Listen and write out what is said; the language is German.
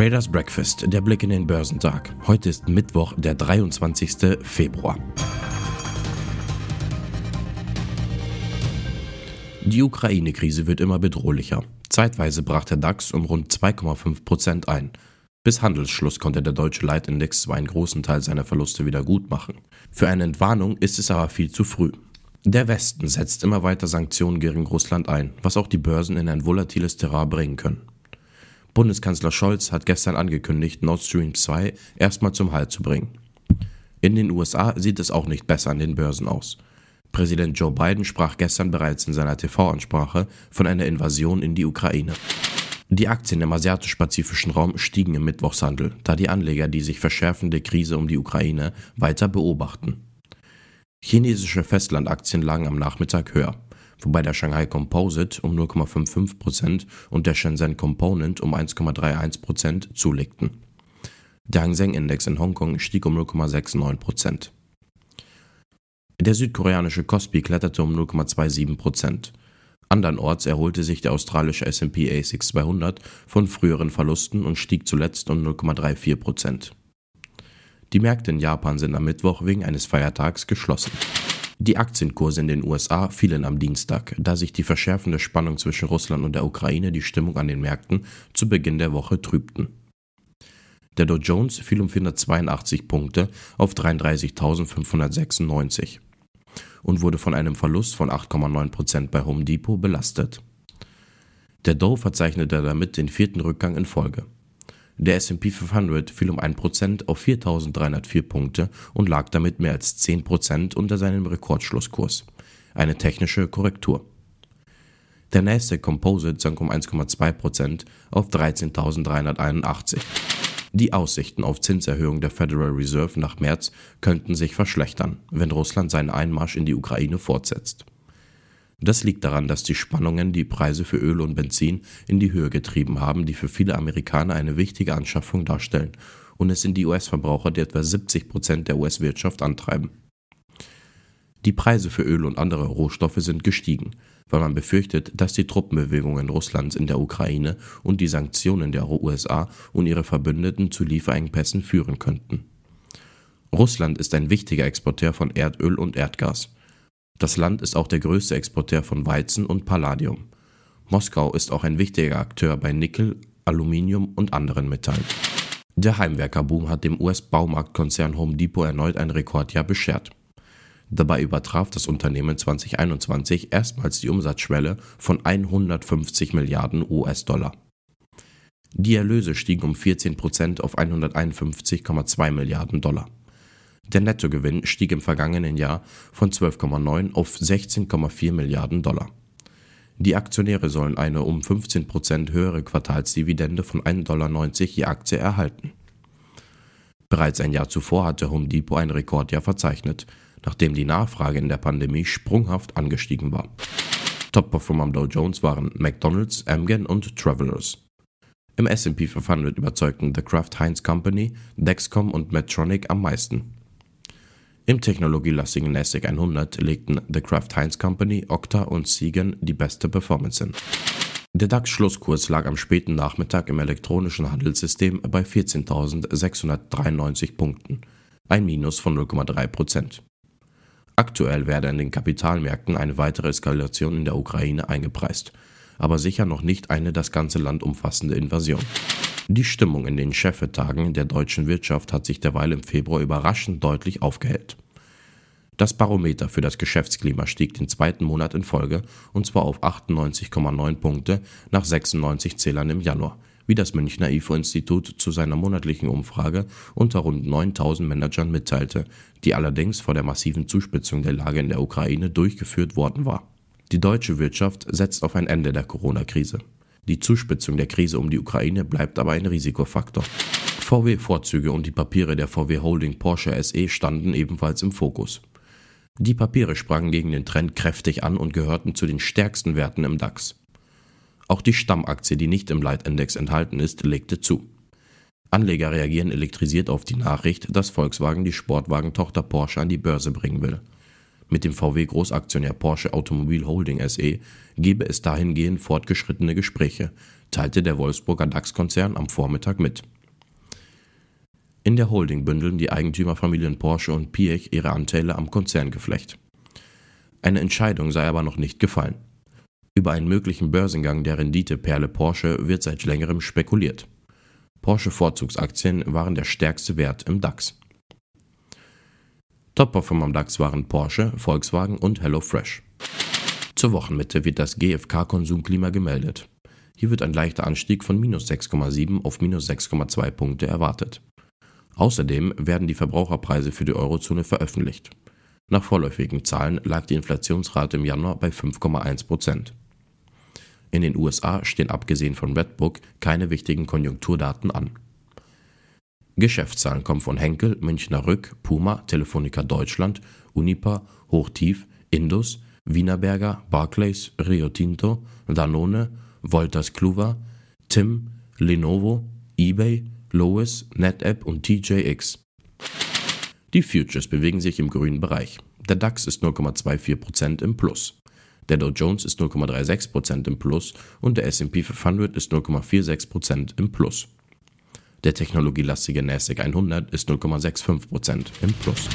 Traders Breakfast, der Blick in den Börsentag. Heute ist Mittwoch, der 23. Februar. Die Ukraine-Krise wird immer bedrohlicher. Zeitweise brach der DAX um rund 2,5 Prozent ein. Bis Handelsschluss konnte der deutsche Leitindex zwar einen großen Teil seiner Verluste wieder gut machen. Für eine Entwarnung ist es aber viel zu früh. Der Westen setzt immer weiter Sanktionen gegen Russland ein, was auch die Börsen in ein volatiles Terrain bringen können. Bundeskanzler Scholz hat gestern angekündigt, Nord Stream 2 erstmal zum Halt zu bringen. In den USA sieht es auch nicht besser an den Börsen aus. Präsident Joe Biden sprach gestern bereits in seiner TV-Ansprache von einer Invasion in die Ukraine. Die Aktien im asiatisch-pazifischen Raum stiegen im Mittwochshandel, da die Anleger die sich verschärfende Krise um die Ukraine weiter beobachten. Chinesische Festlandaktien lagen am Nachmittag höher wobei der Shanghai Composite um 0,55% und der Shenzhen Component um 1,31% zulegten. Der Hang Seng Index in Hongkong stieg um 0,69%. Der südkoreanische Kospi kletterte um 0,27%. Andernorts erholte sich der australische S&P ASX 200 von früheren Verlusten und stieg zuletzt um 0,34%. Die Märkte in Japan sind am Mittwoch wegen eines Feiertags geschlossen. Die Aktienkurse in den USA fielen am Dienstag, da sich die verschärfende Spannung zwischen Russland und der Ukraine die Stimmung an den Märkten zu Beginn der Woche trübten. Der Dow Jones fiel um 482 Punkte auf 33.596 und wurde von einem Verlust von 8,9% bei Home Depot belastet. Der Dow verzeichnete damit den vierten Rückgang in Folge. Der S&P 500 fiel um 1% auf 4.304 Punkte und lag damit mehr als 10% unter seinem Rekordschlusskurs. Eine technische Korrektur. Der Nasdaq Composite sank um 1,2% auf 13.381. Die Aussichten auf Zinserhöhung der Federal Reserve nach März könnten sich verschlechtern, wenn Russland seinen Einmarsch in die Ukraine fortsetzt. Das liegt daran, dass die Spannungen die Preise für Öl und Benzin in die Höhe getrieben haben, die für viele Amerikaner eine wichtige Anschaffung darstellen und es sind die US-Verbraucher, die etwa 70 Prozent der US-Wirtschaft antreiben. Die Preise für Öl und andere Rohstoffe sind gestiegen, weil man befürchtet, dass die Truppenbewegungen Russlands in der Ukraine und die Sanktionen der USA und ihre Verbündeten zu Lieferengpässen führen könnten. Russland ist ein wichtiger Exporteur von Erdöl und Erdgas. Das Land ist auch der größte Exporteur von Weizen und Palladium. Moskau ist auch ein wichtiger Akteur bei Nickel, Aluminium und anderen Metallen. Der Heimwerkerboom hat dem US-Baumarktkonzern Home Depot erneut ein Rekordjahr beschert. Dabei übertraf das Unternehmen 2021 erstmals die Umsatzschwelle von 150 Milliarden US-Dollar. Die Erlöse stiegen um 14 Prozent auf 151,2 Milliarden Dollar. Der Nettogewinn stieg im vergangenen Jahr von 12,9 auf 16,4 Milliarden Dollar. Die Aktionäre sollen eine um 15 Prozent höhere Quartalsdividende von 1,90 Dollar je Aktie erhalten. Bereits ein Jahr zuvor hatte Home Depot ein Rekordjahr verzeichnet, nachdem die Nachfrage in der Pandemie sprunghaft angestiegen war. Top-Performer am Dow Jones waren McDonald's, Amgen und Travelers. Im S&P 500 überzeugten The Kraft Heinz Company, Dexcom und Medtronic am meisten. Im technologielastigen NASDAQ 100 legten The Kraft Heinz Company, Okta und Siegen die beste Performance hin. Der DAX-Schlusskurs lag am späten Nachmittag im elektronischen Handelssystem bei 14.693 Punkten, ein Minus von 0,3% Aktuell werde in den Kapitalmärkten eine weitere Eskalation in der Ukraine eingepreist, aber sicher noch nicht eine das ganze Land umfassende Invasion. Die Stimmung in den Chefetagen der deutschen Wirtschaft hat sich derweil im Februar überraschend deutlich aufgehellt. Das Barometer für das Geschäftsklima stieg den zweiten Monat in Folge und zwar auf 98,9 Punkte nach 96 Zählern im Januar, wie das Münchner IFO-Institut zu seiner monatlichen Umfrage unter rund 9000 Managern mitteilte, die allerdings vor der massiven Zuspitzung der Lage in der Ukraine durchgeführt worden war. Die deutsche Wirtschaft setzt auf ein Ende der Corona-Krise. Die Zuspitzung der Krise um die Ukraine bleibt aber ein Risikofaktor. VW-Vorzüge und die Papiere der VW Holding Porsche SE standen ebenfalls im Fokus. Die Papiere sprangen gegen den Trend kräftig an und gehörten zu den stärksten Werten im DAX. Auch die Stammaktie, die nicht im Leitindex enthalten ist, legte zu. Anleger reagieren elektrisiert auf die Nachricht, dass Volkswagen die Sportwagentochter Porsche an die Börse bringen will. Mit dem VW-Großaktionär Porsche Automobil Holding SE gebe es dahingehend fortgeschrittene Gespräche, teilte der Wolfsburger DAX-Konzern am Vormittag mit. In der Holding bündeln die Eigentümerfamilien Porsche und Piech ihre Anteile am Konzerngeflecht. Eine Entscheidung sei aber noch nicht gefallen. Über einen möglichen Börsengang der Renditeperle Porsche wird seit längerem spekuliert. Porsche Vorzugsaktien waren der stärkste Wert im DAX. Top-Performer am DAX waren Porsche, Volkswagen und HelloFresh. Zur Wochenmitte wird das GfK-Konsumklima gemeldet. Hier wird ein leichter Anstieg von minus 6,7 auf minus 6,2 Punkte erwartet. Außerdem werden die Verbraucherpreise für die Eurozone veröffentlicht. Nach vorläufigen Zahlen lag die Inflationsrate im Januar bei 5,1 Prozent. In den USA stehen abgesehen von Redbook keine wichtigen Konjunkturdaten an. Geschäftszahlen kommen von Henkel, Münchner Rück, Puma, Telefonica Deutschland, Unipa, Hochtief, Indus, Wienerberger, Barclays, Rio Tinto, Danone, Wolters Kluwer, Tim, Lenovo, eBay, Lois, NetApp und TJX. Die Futures bewegen sich im grünen Bereich. Der DAX ist 0,24% im Plus. Der Dow Jones ist 0,36% im Plus und der S&P 500 ist 0,46% im Plus. Der technologielastige NASDAQ 100 ist 0,65% im Plus.